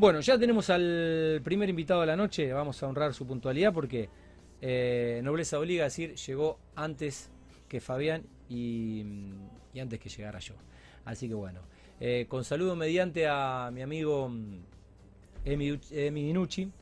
Bueno, ya tenemos al primer invitado de la noche, vamos a honrar su puntualidad porque eh, Nobleza obliga a decir, llegó antes que Fabián y, y antes que llegara yo. Así que bueno, eh, con saludo mediante a mi amigo mm, Emi, Emi Dinucci,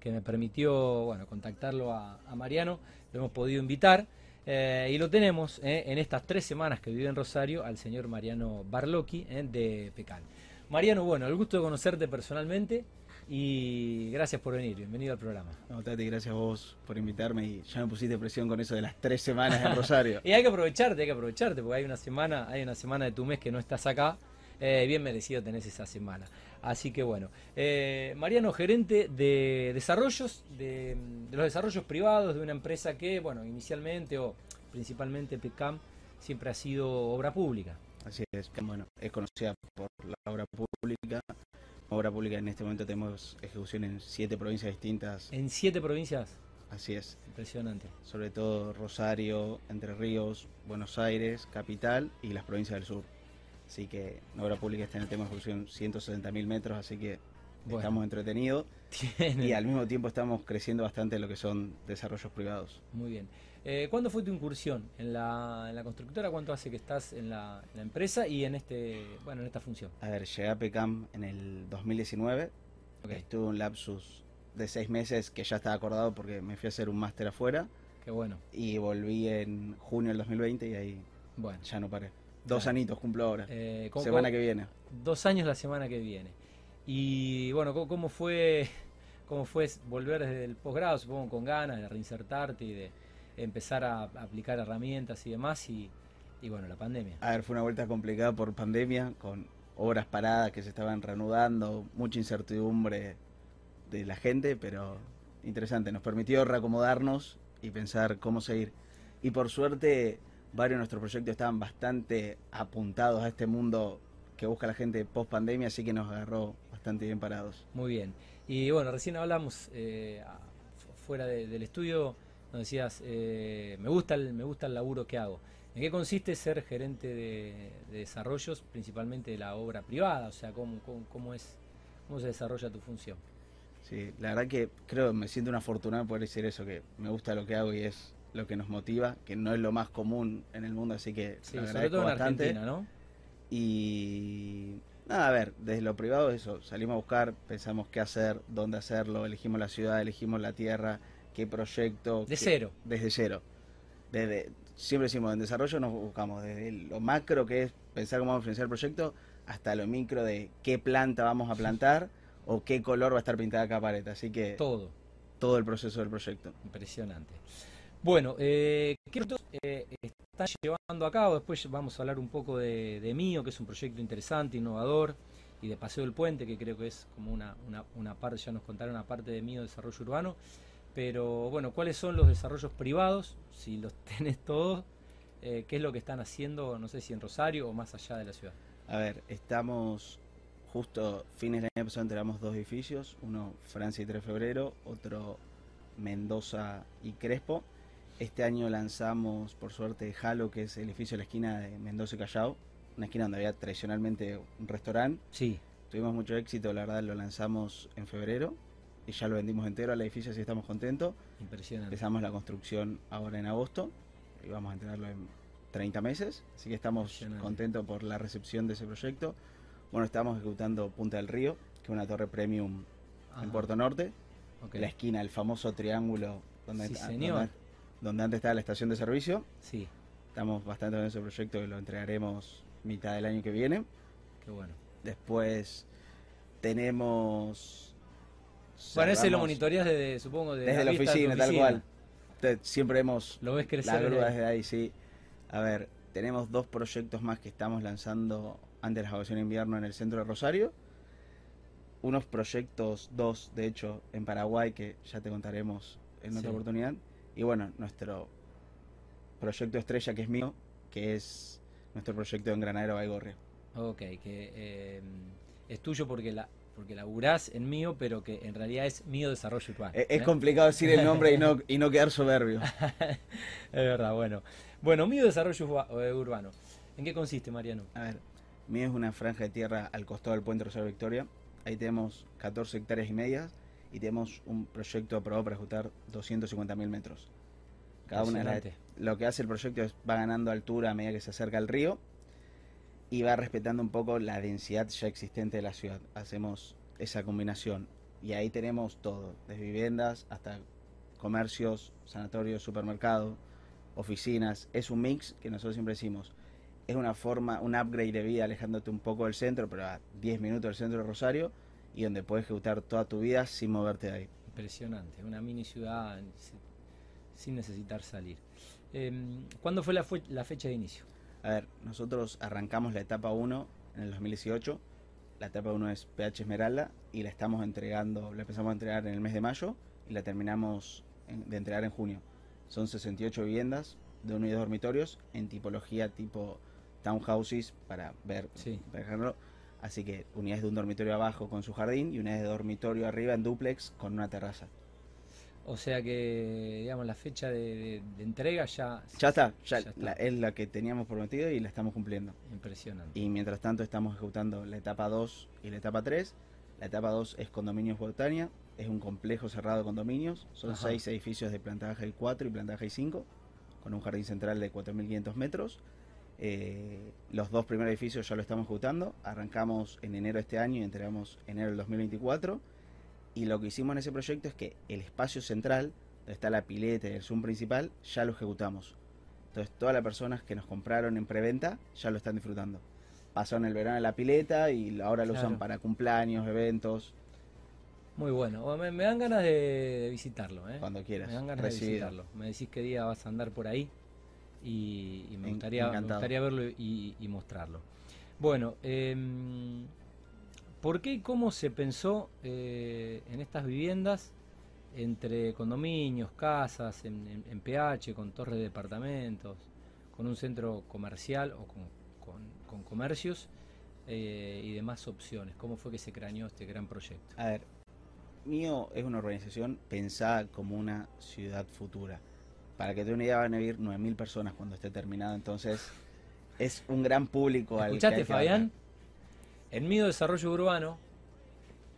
que me permitió bueno, contactarlo a, Mariano, lo hemos podido invitar. eh, y lo tenemos en estas tres semanas que vive en Rosario al señor Mariano Barlocchi de Pecal. Mariano, bueno, el gusto de conocerte personalmente y gracias por venir. Bienvenido al programa. No, Tati, gracias a vos por invitarme y ya me pusiste presión con eso de las tres semanas en Rosario. Y hay que aprovecharte, hay que aprovecharte, porque hay una semana, hay una semana de tu mes que no estás acá. eh, bien merecido tenés esa semana. Así que bueno. Eh, Mariano, gerente de desarrollos, de, de los desarrollos privados de una empresa que, bueno, inicialmente o principalmente PECAM siempre ha sido obra pública. Así es, bueno, es conocida por la obra pública. Obra pública en este momento tenemos ejecución en siete provincias distintas. En siete provincias. Así es, Impresionante. sobre todo Rosario, Entre Ríos, Buenos Aires, Capital y las provincias del sur. Así que obra pública está en el tema de ejecución 160.000 metros, así que Bueno. estamos entretenidos Tiene- y al mismo tiempo estamos creciendo bastante en lo que son desarrollos privados. Muy bien. Eh, ¿Cuándo fue tu incursión en la, en la constructora? ¿Cuánto hace que estás en la, en la empresa y en este bueno en esta función? A ver, llegué a PECAM en el 2019. Ok. Estuve un lapsus de seis meses que ya estaba acordado porque me fui a hacer un máster afuera Qué bueno. y volví en junio del 2020 y ahí Bueno. ya no paré. Dos Claro. anitos cumplo ahora. Eh, ¿cómo- Semana que viene. Dos años la semana que viene. Y bueno, ¿cómo, cómo fue cómo fue volver desde el posgrado? Supongo con ganas de reinsertarte y de empezar a aplicar herramientas y demás. Y, y bueno, la pandemia. A ver, fue una vuelta complicada por pandemia, con obras paradas que se estaban reanudando, mucha incertidumbre de la gente, pero interesante. Nos permitió reacomodarnos y pensar cómo seguir. Y por suerte, varios de nuestros proyectos estaban bastante apuntados a este mundo que busca la gente post pandemia, así que nos agarró bastante bien parados. Muy bien. Y bueno, recién hablamos eh, fuera de- del estudio, decías, eh, me, gusta el, me gusta el laburo que hago. ¿En qué consiste ser gerente de, de desarrollos, principalmente de la obra privada? O sea, ¿cómo, cómo, cómo es, ¿cómo se desarrolla tu función? Sí, la verdad que creo me siento una afortunada poder decir eso, que me gusta lo que hago y es lo que nos motiva, que no es lo más común en el mundo, así que Sí, sobre todo en bastante. Argentina, ¿no? Y nada, a ver, desde lo privado eso, salimos a buscar, pensamos qué hacer, dónde hacerlo, elegimos la ciudad, elegimos la tierra, qué proyecto. De qué- cero. Desde cero. Desde, siempre decimos, en desarrollo nos buscamos desde lo macro que es pensar cómo vamos a financiar el proyecto, hasta lo micro de qué planta vamos a plantar o qué color va a estar pintada cada pared. Así que Todo. todo el proceso del proyecto. Impresionante. Bueno, eh, ¿qué proyectos eh, están llevando a cabo? Después vamos a hablar un poco de, de Mío, que es un proyecto interesante, innovador, y de Paseo del Puente, que creo que es como una, una, una parte, ya nos contaron una parte de Mío, desarrollo urbano. Pero bueno, ¿cuáles son los desarrollos privados? Si los tenés todos, eh, ¿qué es lo que están haciendo, no sé si en Rosario o más allá de la ciudad? A ver, estamos justo fines del año pasado entregamos dos edificios, uno Francia y 3 de febrero, otro Mendoza y Crespo. Este año lanzamos, por suerte, Halo, que es el edificio de la esquina de Mendoza y Callao, una esquina donde había tradicionalmente un restaurante. Sí, Tuvimos mucho éxito, la verdad lo lanzamos en febrero y ya lo vendimos entero al edificio, así estamos contentos. impresionante. Empezamos la construcción ahora en agosto y vamos a entregarlo en 30 meses, así que estamos contentos por la recepción de ese proyecto. Bueno, estamos ejecutando Punta del Río, que es una torre premium Ajá, en Puerto Norte, la esquina, el famoso triángulo donde, Sí, anta- señor. donde- donde antes estaba la estación de servicio. Sí, Estamos bastante con ese proyecto que lo entregaremos mitad del año que viene. qué bueno. Después tenemos... Bueno, ese lo monitoreas desde, supongo, de desde la vista de tu oficina, tal oficina. cual. Siempre hemos Lo ves crecer. La desde grúa ahí. desde ahí, sí. A ver, tenemos dos proyectos más que estamos lanzando antes de la vacaciones de invierno en el centro de Rosario. Unos proyectos, dos de hecho, en Paraguay que ya te contaremos en otra Sí. oportunidad. Y bueno, nuestro proyecto estrella que es mío, que es nuestro proyecto en Granadero Baigorria. Ok, que eh, es tuyo porque la porque laburás en mío, pero que en realidad es mío desarrollo urbano. Es, es complicado decir el nombre y no, y no quedar soberbio. es verdad, bueno. Bueno, mío desarrollo eh, urbano. ¿En qué consiste, Mariano? A ver, mío es una franja de tierra al costado del puente Rosario Victoria, ahí tenemos 14 hectáreas y media y tenemos un proyecto aprobado para ejecutar 250.000 metros. Cada una de las- lo que hace el proyecto es va ganando altura a medida que se acerca al río y va respetando un poco la densidad ya existente de la ciudad. Hacemos esa combinación y ahí tenemos todo, desde viviendas hasta comercios, sanatorios, supermercados, oficinas. Es un mix que nosotros siempre decimos. Es una forma, un upgrade de vida alejándote un poco del centro, pero a 10 minutos del centro de Rosario y donde puedes ejecutar toda tu vida sin moverte de ahí. Impresionante, una mini ciudad sin- necesitar salir. Em, ¿Cuándo fue- la fecha de inicio? A ver, nosotros arrancamos la etapa 1 en el 2018. La etapa 1 es PH Esmeralda y la estamos entregando, la empezamos a entregar en el mes de mayo y la terminamos de entregar en junio. Son 68 viviendas de uno y dos dormitorios en tipología tipo townhouses para ver, Sí. para dejarlo. Así que unidades de un dormitorio abajo con su jardín y unidades de dormitorio arriba en duplex con una terraza. O sea que, digamos, la fecha de, de- de entrega ya... Ya está, ya, Ya está. la- es la que teníamos prometido y la estamos cumpliendo. Impresionante. Y mientras tanto estamos ejecutando la etapa 2 y la etapa 3. La etapa 2 es Condominios Botania, es un complejo cerrado de condominios, son Ajá. seis edificios de planta baja y 4 y planta baja y 5, con un jardín central de 4.500 metros. Eh, los dos primeros edificios ya lo estamos ejecutando, arrancamos en enero de este año y entregamos enero del 2024. Y lo que hicimos en ese proyecto es que el espacio central, donde está la pileta y el Zoom principal, ya lo ejecutamos. Entonces todas las personas que nos compraron en preventa ya lo están disfrutando. Pasaron el verano en la pileta y ahora lo Claro. usan para cumpleaños, eventos, Muy bueno. Me, me dan ganas de, de visitarlo, ¿eh? cuando quieras. Me dan ganas Recibido. de visitarlo. Me decís qué día vas a andar por ahí y, y me, gustaría, me gustaría verlo y, y mostrarlo. Bueno, em, ¿por qué y cómo se pensó eh, en estas viviendas entre condominios, casas, en, en- en PH, con torres de departamentos, con un centro comercial o con, con- con comercios eh, y demás opciones? ¿Cómo fue que se craneó este gran proyecto? A ver, Mío es una organización pensada como una ciudad futura. Para que te una idea, van a vivir 9.000 personas cuando esté terminado. Entonces, es un gran público al que ¿Escuchaste, Fabián? En mi desarrollo urbano,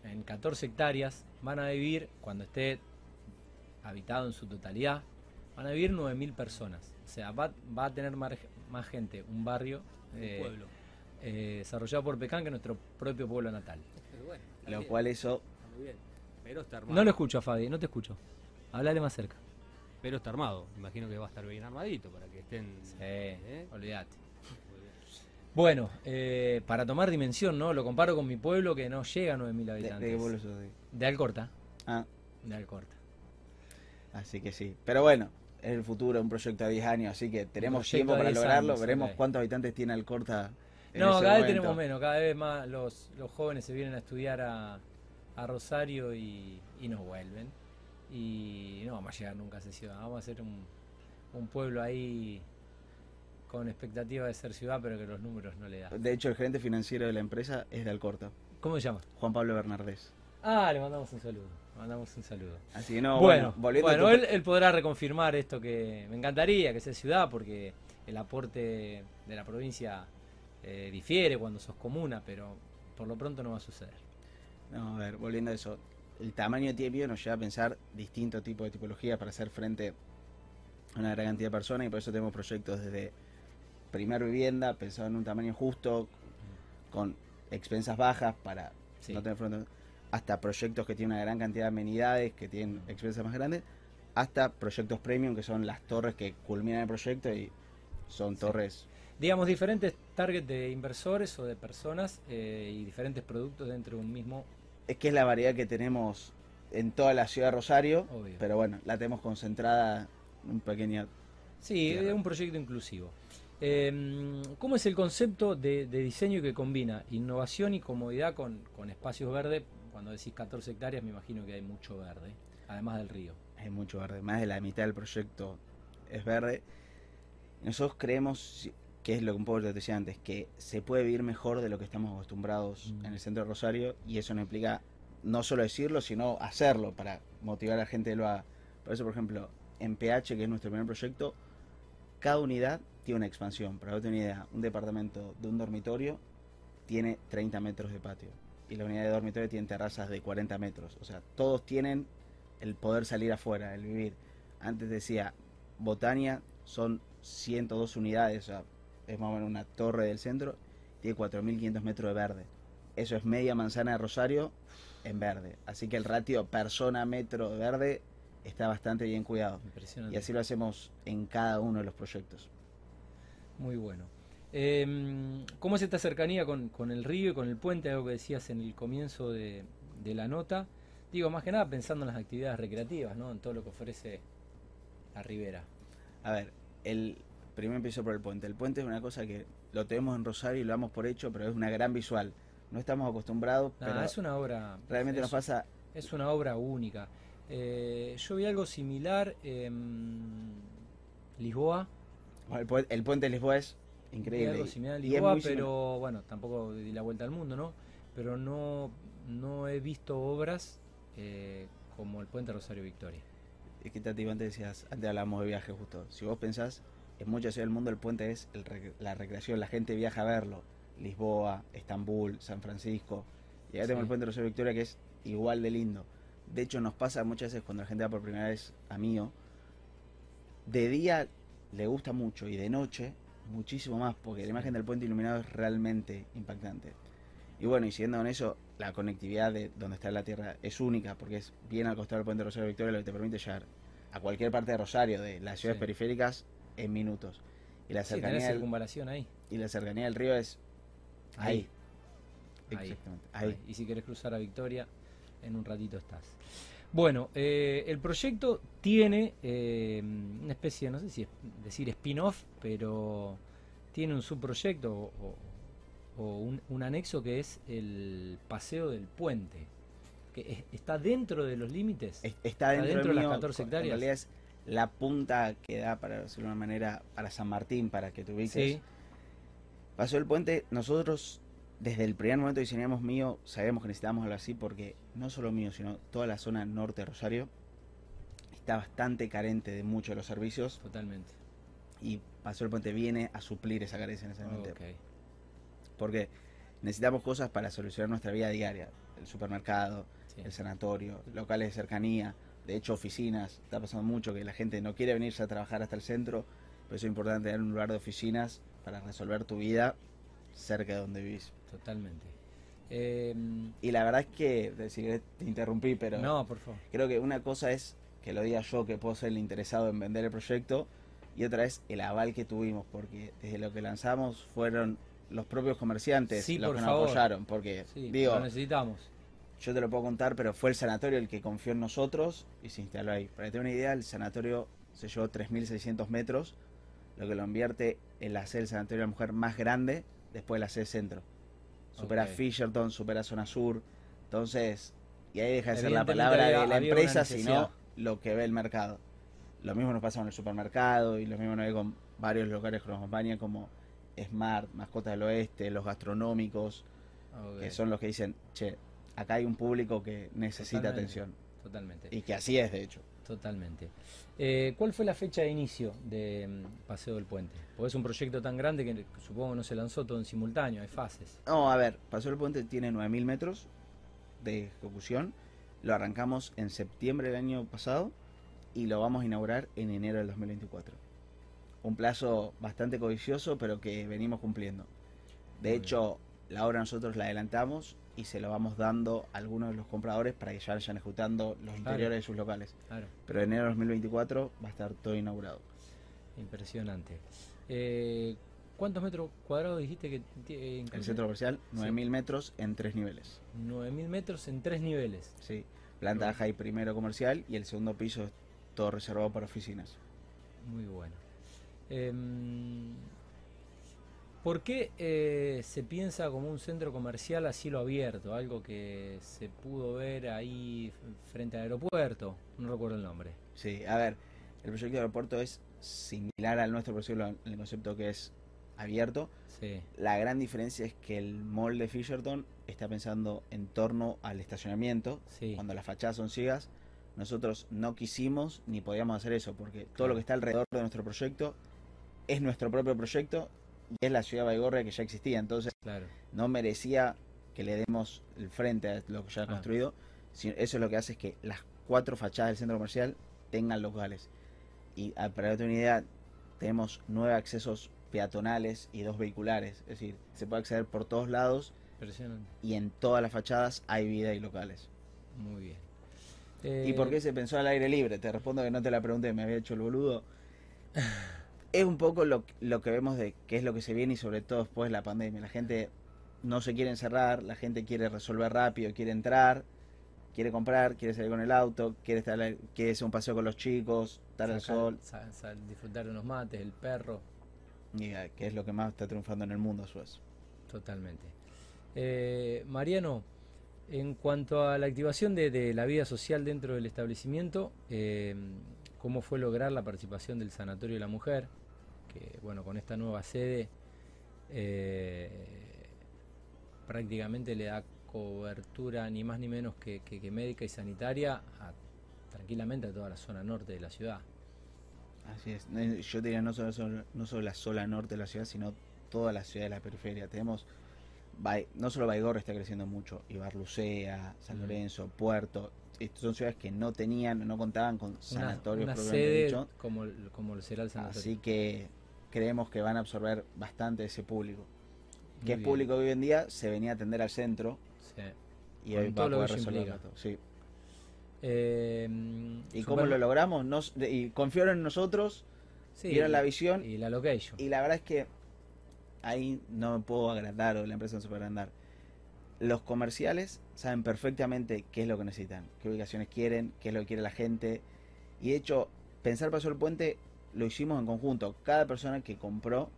en 14 hectáreas, van a vivir, cuando esté habitado en su totalidad, van a vivir 9.000 personas. O sea, va, va a tener mar- más gente, un barrio eh, pueblo. eh, desarrollado por Pecán que nuestro propio pueblo natal. Pero bueno, Lo bien, cual eso, está muy bien. Pero está armado. No lo escucho a Fabi, no te escucho. Hablale más cerca. Pero está armado. Imagino que va a estar bien armadito para que estén. Sí, ¿eh? olvídate. Bueno, eh, para tomar dimensión, ¿no? Lo comparo con mi pueblo que no llega a 9.000 ¿de, habitantes. de qué pueblo sos de? De Alcorta. Ah, De Alcorta. así que sí. Pero bueno, es el futuro, un proyecto a 10 años, así que tenemos tiempo para 10 lograrlo. años, Veremos cuántos habitantes tiene Alcorta. en No, ese cada vez tenemos menos, cada vez más los, los jóvenes se vienen a estudiar a, a Rosario y, y no vuelven. Y no vamos a llegar nunca a esa ciudad, vamos a ser un, un pueblo ahí con expectativa de ser ciudad, pero que los números no le dan. De hecho, el gerente financiero de la empresa es de Alcorta, ¿Cómo se llama? Juan Pablo Bernardés. Ah, le mandamos un saludo, le mandamos un saludo. Así que no, bueno, bueno, volviendo a bueno, tu- él, él podrá reconfirmar esto que me encantaría que sea ciudad, porque el aporte de la provincia eh, difiere cuando sos comuna, pero por lo pronto no va a suceder. No, a ver, volviendo a eso. El tamaño de tiempo nos lleva a pensar distintos tipos de tipologías para hacer frente a una gran cantidad de personas y por eso tenemos proyectos desde primer vivienda, pensado en un tamaño justo, con expensas bajas para Sí. no tener fronte, hasta proyectos que tienen una gran cantidad de amenidades, que tienen expensas más grandes, hasta proyectos premium, que son las torres que culminan el proyecto y son Sí. torres digamos, diferentes targets de inversores o de personas eh, y diferentes productos dentro de un mismo. es que es la variedad que tenemos en toda la ciudad de Rosario, Obvio. pero bueno, la tenemos concentrada en un pequeño... Sí, es un proyecto inclusivo. Eh, ¿Cómo es el concepto de, de diseño que combina innovación y comodidad con, con espacios verdes? Cuando decís 14 hectáreas, me imagino que hay mucho verde, además del río. Hay mucho verde, más de la mitad del proyecto es verde. Nosotros creemos, que es lo que un poco te decía antes, que se puede vivir mejor de lo que estamos acostumbrados Mm. en el centro de Rosario y eso no implica no solo decirlo, sino hacerlo para motivar a la gente que lo haga. Por eso, por ejemplo, en PH, que es nuestro primer proyecto, cada unidad tiene una expansión. Para que una idea, un departamento de un dormitorio tiene 30 metros de patio. y la unidad de dormitorio tiene terrazas de 40 metros. O sea, todos tienen el poder salir afuera, el vivir. Antes decía, Botania son 102 unidades, o sea, es más o menos una torre del centro, tiene 4.500 metros de verde. Eso es media manzana de Rosario en verde. Así que el ratio persona-metro de verde está bastante bien cuidado. Impresionante. Y así lo hacemos en cada uno de los proyectos. Muy bueno. Eh, ¿Cómo es esta cercanía con, con el río y con el puente? Algo que decías en el comienzo de, de la nota. Digo, más que nada pensando en las actividades recreativas, ¿no? En todo lo que ofrece la ribera. A ver, el primero empiezo por el puente. El puente es una cosa que lo tenemos en Rosario y lo damos por hecho, pero es una gran visual. No estamos acostumbrados, Nada, pero es una obra. realmente es, nos pasa. es una obra única. Eh, yo vi algo similar en Lisboa. El, pue- el puente de Lisboa es increíble. algo similar en y es Lisboa, similar. pero bueno, tampoco di la vuelta al mundo, ¿no? Pero no, no he visto obras eh, como el puente Rosario Victoria. Es que Tati, antes decías, antes hablábamos de viaje justo. Si vos pensás, en muchas ciudades del mundo el puente es el rec- la recreación, la gente viaja a verlo. Lisboa, Estambul, San Francisco. Y acá tenemos el puente de Rosario Victoria que es igual de lindo. De hecho, nos pasa muchas veces cuando la gente va por primera vez a Mío. De día le gusta mucho y de noche muchísimo más, porque la imagen del puente iluminado es realmente impactante. Y bueno, y siguiendo con eso, la conectividad de donde está la Tierra es única, porque es bien al costado del puente Rosario Victoria, lo que te permite llegar a cualquier parte de Rosario, de las ciudades Sí. periféricas, en minutos. Y la Sí, cercanía, del, circunvalación ahí. y la cercanía del río es ahí. Ahí. Exactamente, ahí. Ahí. Y si querés cruzar a Victoria, en un ratito estás. Bueno, eh, el proyecto tiene eh, una especie, no sé si es decir spin-off, pero tiene un subproyecto o, o- o un, un anexo que es el paseo del puente, que es- está dentro de los límites. Es- Está dentro, dentro de las mío, 14 En hectáreas. realidad es la punta que da, para decirlo de una manera, para San Martín, para que te ubiques. Sí, Pasó el puente, nosotros desde el primer momento que diseñamos mío, sabíamos que necesitábamos algo así porque no solo mío, sino toda la zona norte de Rosario está bastante carente de muchos de los servicios totalmente. y pasó el puente viene a suplir esa carencia necesariamente. Ok. Porque necesitamos cosas para solucionar nuestra vida diaria. El supermercado, Sí. el sanatorio, locales de cercanía, de hecho oficinas. Está pasando mucho que la gente no quiere venirse a trabajar hasta el centro, pero eso es importante tener un lugar de oficinas para resolver tu vida cerca de donde vivís. Totalmente. Eh, Y la verdad es que, decir, te interrumpí, pero no, por favor. creo que una cosa es que lo diga yo, que puedo ser el interesado en vender el proyecto, y otra es el aval que tuvimos, porque desde lo que lanzamos fueron los propios comerciantes Sí, los que favor. nos apoyaron, porque Sí, digo, lo necesitamos. yo te lo puedo contar, pero fue el sanatorio el que confió en nosotros y se instaló ahí. Para que te una idea, el sanatorio se llevó 3.600 metros, lo que lo invierte en la sede del sanatorio de la mujer más grande después de la sede centro. Supera. Fisherton, supera Zona Sur. Entonces, y ahí deja de ser la palabra había- de la empresa, sino lo que ve el mercado. Lo mismo nos pasa con el supermercado y lo mismo nos ve con varios locales que nos acompañan como Smart, Mascotas del Oeste, los gastronómicos, que son los que dicen, che, acá hay un público que necesita Totalmente. atención. Totalmente. Y que así es, de hecho. Totalmente. Eh, ¿Cuál fue la fecha de inicio de mm, Paseo del Puente? Porque es un proyecto tan grande que supongo que no se lanzó todo en simultáneo, hay fases. No, a ver, Paseo del Puente tiene 9.000 metros de ejecución. Lo arrancamos en septiembre del año pasado y lo vamos a inaugurar en enero del 2024. Un plazo bastante codicioso, pero que venimos cumpliendo. De Muy hecho, la obra nosotros la adelantamos y se lo vamos dando a algunos de los compradores para que ya vayan ejecutando los interiores de sus locales. Claro, Pero en enero del 2024 va a estar todo inaugurado. impresionante. Eh, ¿Cuántos metros cuadrados dijiste que tiene? El centro comercial, 9.000 metros en tres niveles. 9.000 metros en tres niveles. Sí, planta baja y primero comercial y el segundo piso es todo reservado para oficinas. Muy bueno. Em, ¿Por qué eh, se piensa como un centro comercial a cielo abierto? Algo que se pudo ver ahí frente al aeropuerto. No recuerdo el nombre. Sí, a ver, el proyecto de aeropuerto es similar al nuestro, por decirlo, en el concepto que es abierto. Sí, La gran diferencia es que el mall de Fisherton está pensando en torno al estacionamiento, sí. cuando las fachadas son ciegas. Nosotros no quisimos ni podíamos hacer eso, porque todo lo que está alrededor de nuestro proyecto es nuestro propio proyecto y es la ciudad de Baigorria que ya existía. Entonces, Claro. no merecía que le demos el frente a lo que ya ha Claro. construido, eso lo que hace es que las cuatro fachadas del centro comercial tengan locales. Y ah, para darte una idea, tenemos nueve accesos peatonales y dos vehiculares. Es decir, se puede acceder por todos lados y en todas las fachadas hay vida y locales. Muy bien. ¿Y por Eh, qué se pensó al aire libre? Te respondo que no te la pregunté, me había hecho el boludo. Es un poco lo, lo que vemos de qué es lo que se viene y sobre todo después de la pandemia. La gente no se quiere encerrar, la gente quiere resolver rápido, quiere entrar, quiere comprar, quiere salir con el auto, quiere estar, quiere hacer un paseo con los chicos, estar al sol, disfrutar de unos mates, el perro. y, eh, que es lo que más está triunfando en el mundo a su vez. Totalmente. Eh, Mariano, en cuanto a la activación de, de la vida social dentro del establecimiento, eh, ¿cómo fue lograr la participación del Sanatorio de la Mujer? Que, bueno, con esta nueva sede eh, prácticamente le da cobertura ni más ni menos que, que- que médica y sanitaria a- tranquilamente a toda la zona norte de la ciudad. Así es. No, Yo diría no solo, no solo la sola norte de la ciudad, sino toda la ciudad de la periferia. Tenemos, no solo Baigorre está creciendo mucho, Ibarlucea, San. Lorenzo, Puerto. Estas son ciudades que no tenían, no contaban con sanatorios una sede dicho. como, como será el sanatorio. Así que creemos que van a absorber bastante ese público. Que es público hoy en día se venía a atender al centro Sí. y Con hoy va a poder resolverlo. Sí. Eh, ¿Y super- cómo lo logramos? Nos, y confiaron en nosotros, Sí, vieron la visión y la location. Y la verdad es que ahí no me puedo agrandar o la empresa no se puede agrandar. Los comerciales saben perfectamente qué es lo que necesitan, qué ubicaciones quieren, qué es lo que quiere la gente. Y de hecho, pensar Paso el Puente lo hicimos en conjunto. Cada persona que compró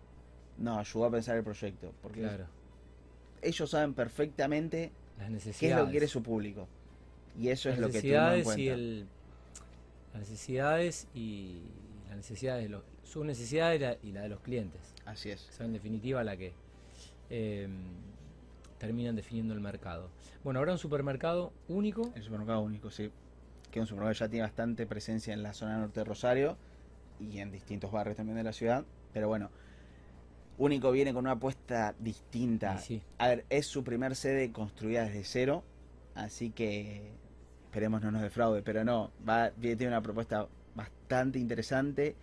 nos ayudó a pensar el proyecto. Porque claro, ellos saben perfectamente las necesidades. qué es lo que quiere su público. Y eso es lo que tuvimos en cuenta. y el, las necesidades y las necesidades de los, sus necesidades y la, y la de los clientes. Así es. Son en definitiva la que eh, terminan definiendo el mercado. Bueno, habrá un supermercado único. El supermercado único, sí. Que es un supermercado que ya tiene bastante presencia en la zona norte de Rosario y en distintos barrios también de la ciudad. Pero bueno, único viene con una apuesta distinta. Sí, A ver, es su primer sede construida desde cero, así que esperemos no nos defraude, pero no, va, tiene una propuesta bastante interesante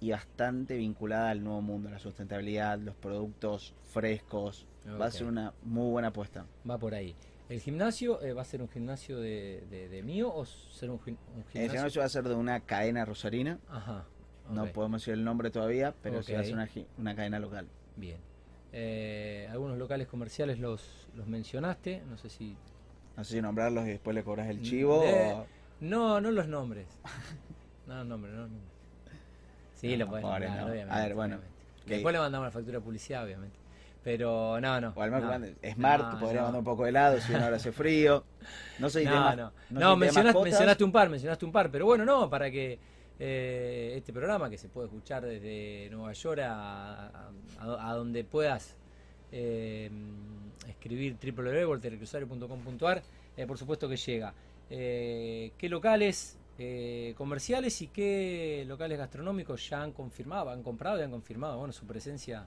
y bastante vinculada al nuevo mundo, la sustentabilidad, los productos frescos. Va a ser una muy buena apuesta. va por ahí. ¿El gimnasio eh, va a ser un gimnasio de, de- de mío o ser un, un El gimnasio? gimnasio va a ser de una cadena rosarina. Ajá. No podemos decir el nombre todavía, pero sí va a Ok. ser una, una cadena local. Bien. Eh, algunos locales comerciales los, los mencionaste, no sé si... No sé si nombrarlos y después le cobras el chivo eh, o... No, no los nombres. No los nombres, no los nombres. Sí, No, lo pobre, nombrar, no. obviamente. A ver, bueno, que- Después le mandamos la factura de publicidad, obviamente. Pero no, no. O al menos no. mande- Smart, podría mandar un poco de helado si ahora hace frío. No sé si No, no. no mencionaste, mencionaste un par, mencionaste un par, pero bueno, no, para que eh, este programa que se puede escuchar desde Nueva York a, a- a- a donde puedas eh, escribir www.volterecruzario.com.ar, eh, por supuesto que llega. Eh, ¿Qué locales comerciales y qué locales gastronómicos ya han confirmado, han comprado y han confirmado bueno, su presencia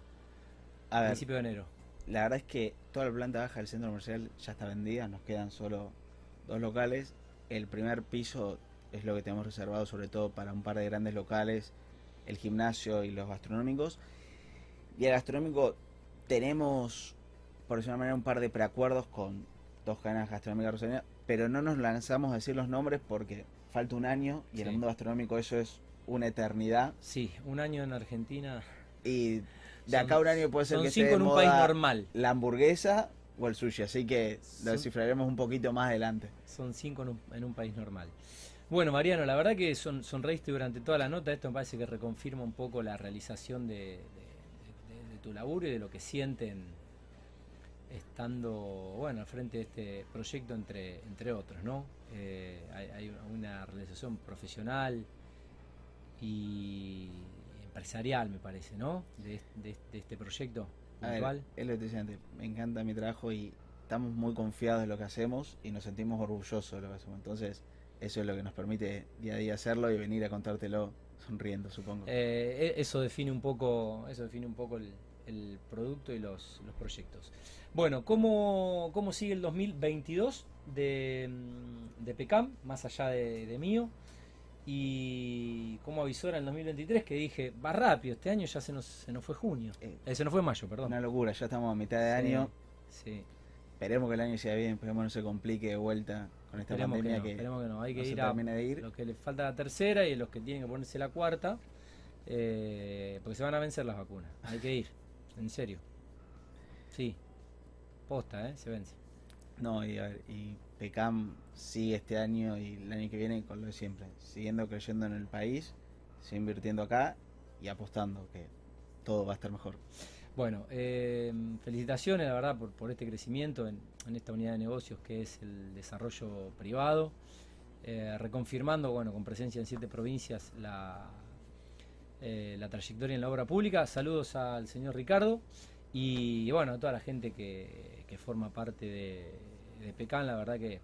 A a ver, principio de enero? la verdad es que toda la planta baja del centro comercial ya está vendida, nos quedan solo dos locales. El primer piso es lo que tenemos reservado sobre todo para un par de grandes locales, el gimnasio y los gastronómicos. Y el gastronómico tenemos, por decirlo de una manera, un par de preacuerdos con dos cadenas gastronómicas rosarinas, pero no nos lanzamos a decir los nombres porque falta un año y en el mundo gastronómico eso es una eternidad. Sí, un año en Argentina. Y de Son- acá a un año puede ser que esté en un país normal. la hamburguesa o el sushi, así que lo Son- descifraremos un poquito más adelante. Son cinco en un, en un país normal. Bueno, Mariano, la verdad que son, sonreíste durante toda la nota. Esto me parece que reconfirma un poco la realización de, de- de- de tu laburo y de lo que sienten estando bueno al frente de este proyecto entre, entre otros, ¿no? Eh, hay, hay una realización profesional y empresarial, me parece, ¿no? De, de- de este proyecto A ver, es lo que te decía antes, me encanta mi trabajo y estamos muy confiados de lo que hacemos y nos sentimos orgullosos de lo que hacemos. Entonces, eso es lo que nos permite día a día hacerlo y venir a contártelo sonriendo, supongo. Eh, e- eso define un poco, eso define un poco el, el producto y los, los proyectos. Bueno, ¿cómo, ¿cómo sigue el 2022 de, de PECAM, más allá de, de mío? Y cómo avisó en el 2023 que dije, va rápido, este año ya se nos, se nos fue junio. Eh, Eh, se nos fue mayo, perdón. Una locura, ya estamos a mitad de Sí, año. Sí, Esperemos que el año sea bien, esperemos que no se complique de vuelta con esta esperemos que, no, que, esperemos que no. Hay que se ir a de ir. los que les falta la tercera y los que tienen que ponerse la cuarta, eh, porque se van a vencer las vacunas. Hay que ir, en serio. Sí, posta, ¿eh? Se vence. No, y, a ver, y PECAM sigue este año y el año que viene con lo de siempre, siguiendo creyendo en el país, sigue invirtiendo acá y apostando que todo va a estar mejor. Bueno, eh, felicitaciones, la verdad, por, este crecimiento en, esta unidad de negocios que es el desarrollo privado, eh, reconfirmando, bueno, con presencia en siete provincias, la, eh, la trayectoria en la obra pública. Saludos al señor Ricardo y, bueno, a toda la gente que, que forma parte de, de PECAN, la verdad que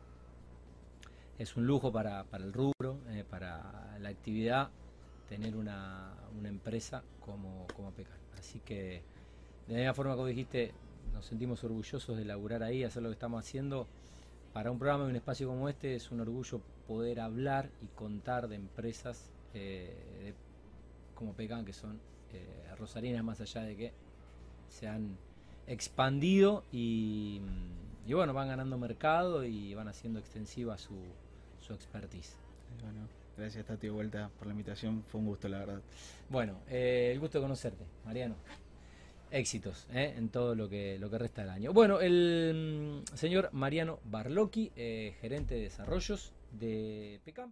es un lujo para, para el rubro, para la actividad, tener una, una empresa como, como PECAN. Así que, de la misma forma que vos dijiste, nos sentimos orgullosos de laburar ahí, hacer lo que estamos haciendo. Para un programa y un espacio como este es un orgullo poder hablar y contar de empresas eh, de- como PECAN, que son eh, rosarinas, más allá de que se han expandido y, y bueno, van ganando mercado y van haciendo extensiva su, su expertise. Bueno, gracias Tati de vuelta por la invitación, fue un gusto la verdad. Bueno, eh, el gusto de conocerte, Mariano. Éxitos eh, en todo lo que, lo que resta del año. Bueno, el mm, señor Mariano Barlocchi, eh, gerente de desarrollos de PECAM.